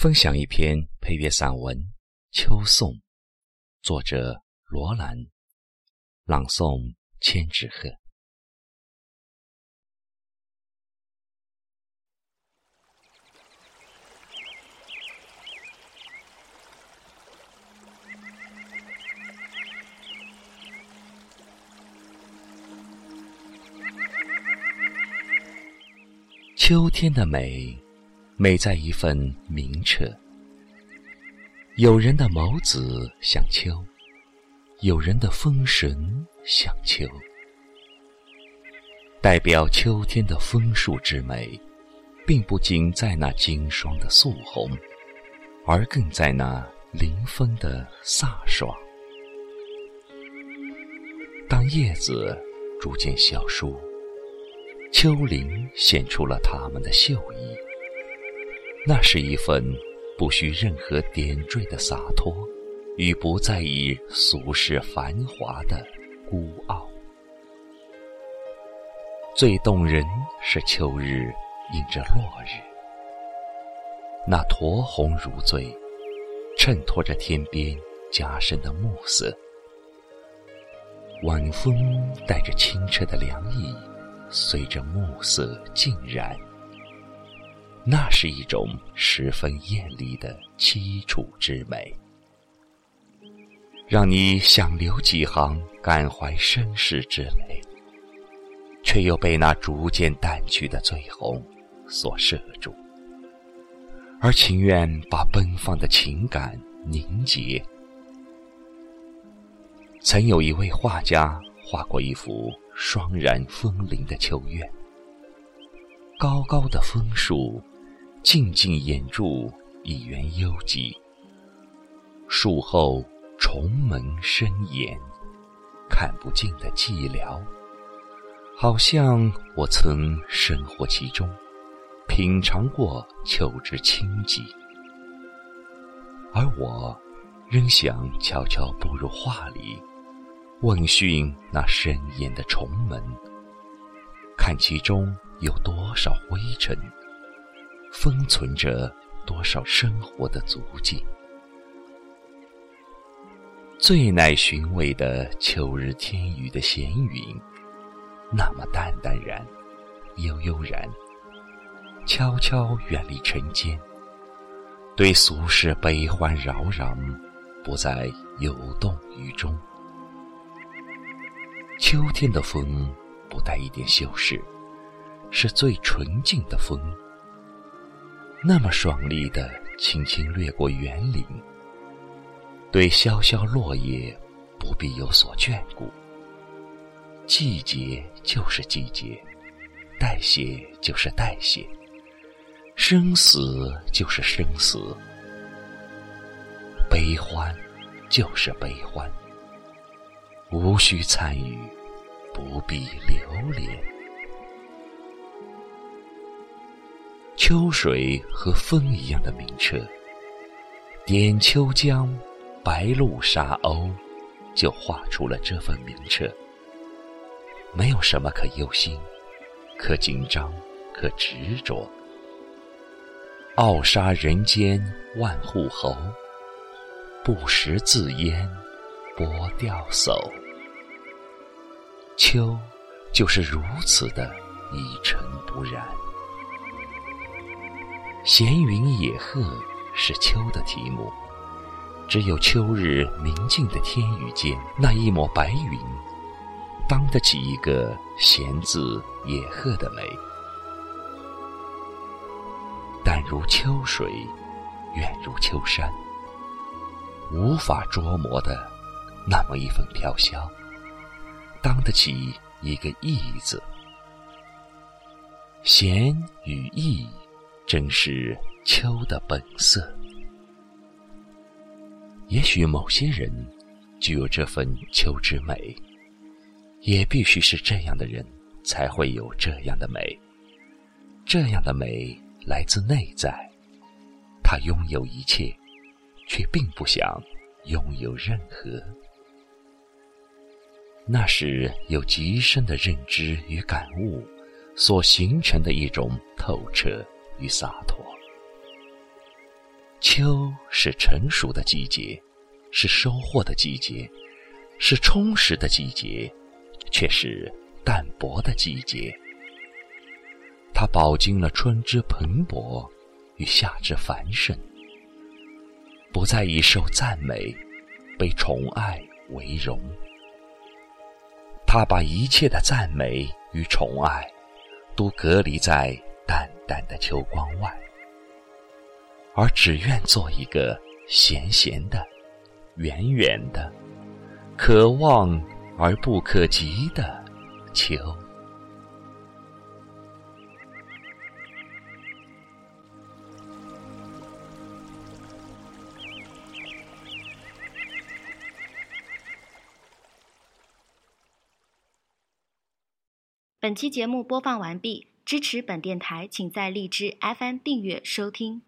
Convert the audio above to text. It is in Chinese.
分享一篇配乐散文《秋颂》，作者罗兰，朗诵千纸鹤。秋天的美，美在一份明澈。有人的眸子像秋，有人的风神像秋。代表秋天的枫树之美，并不仅在那经霜的素红，而更在那临风的飒爽。当叶子逐渐消疏。秋林显出了它们的秀逸，那是一份不需任何点缀的洒脱，与不在意俗世繁华的孤傲。最动人是秋日映着落日，那酡红如醉，衬托着天边加深的暮色。晚风带着清澈的凉意。随着暮色浸染，那是一种十分艳丽的凄楚之美，让你想流几行感怀身世之泪，却又被那逐渐淡去的醉红所摄住，而情愿把奔放的情感凝结。曾有一位画家画过一幅。霜染枫林的秋月，高高的枫树，静静掩住一园幽寂。树后重门深掩，看不尽的寂寥。好像我曾生活其中，品尝过秋之清寂，而我仍想悄悄步入画里。问讯那深掩的重门，看其中有多少灰尘，封存着多少生活的足迹。最耐寻味的秋日天宇的闲云，那么淡淡然，悠悠然，悄悄远离尘间，对俗世悲欢扰攘，不再游动于中。秋天的风不带一点修饰，是最纯净的风，那么爽利的轻轻掠过园林，对萧萧落叶不必有所眷顾。季节就是季节，代谢就是代谢，生死就是生死，悲欢就是悲欢。无需参与，不必留恋。秋水和风一样的明澈，点秋江，白露沙鸥，就画出了这份明澈。没有什么可忧心，可紧张，可执着。傲杀人间万户侯，不食自烟。波钓叟，秋就是如此的一尘不染。闲云野鹤是秋的题目，只有秋日明净的天宇间那一抹白云，当得起一个闲字野鹤的美。淡如秋水，远如秋山，无法捉摸的。那么一份飘香，当得起一个“意”字。闲与逸，正是秋的本色。也许某些人具有这份秋之美，也必须是这样的人才会有这样的美。这样的美来自内在，他拥有一切，却并不想拥有任何。那是有极深的认知与感悟所形成的一种透彻与洒脱。秋是成熟的季节，是收获的季节，是充实的季节，却是淡薄的季节。它饱经了春之蓬勃与夏之繁盛，不再以受赞美、被宠爱为荣。他把一切的赞美与宠爱，都隔离在淡的秋光外，而只愿做一个闲闲的、远远的、可望而不可及的秋。本期节目播放完毕，支持本电台，请在荔枝 FM 订阅收听。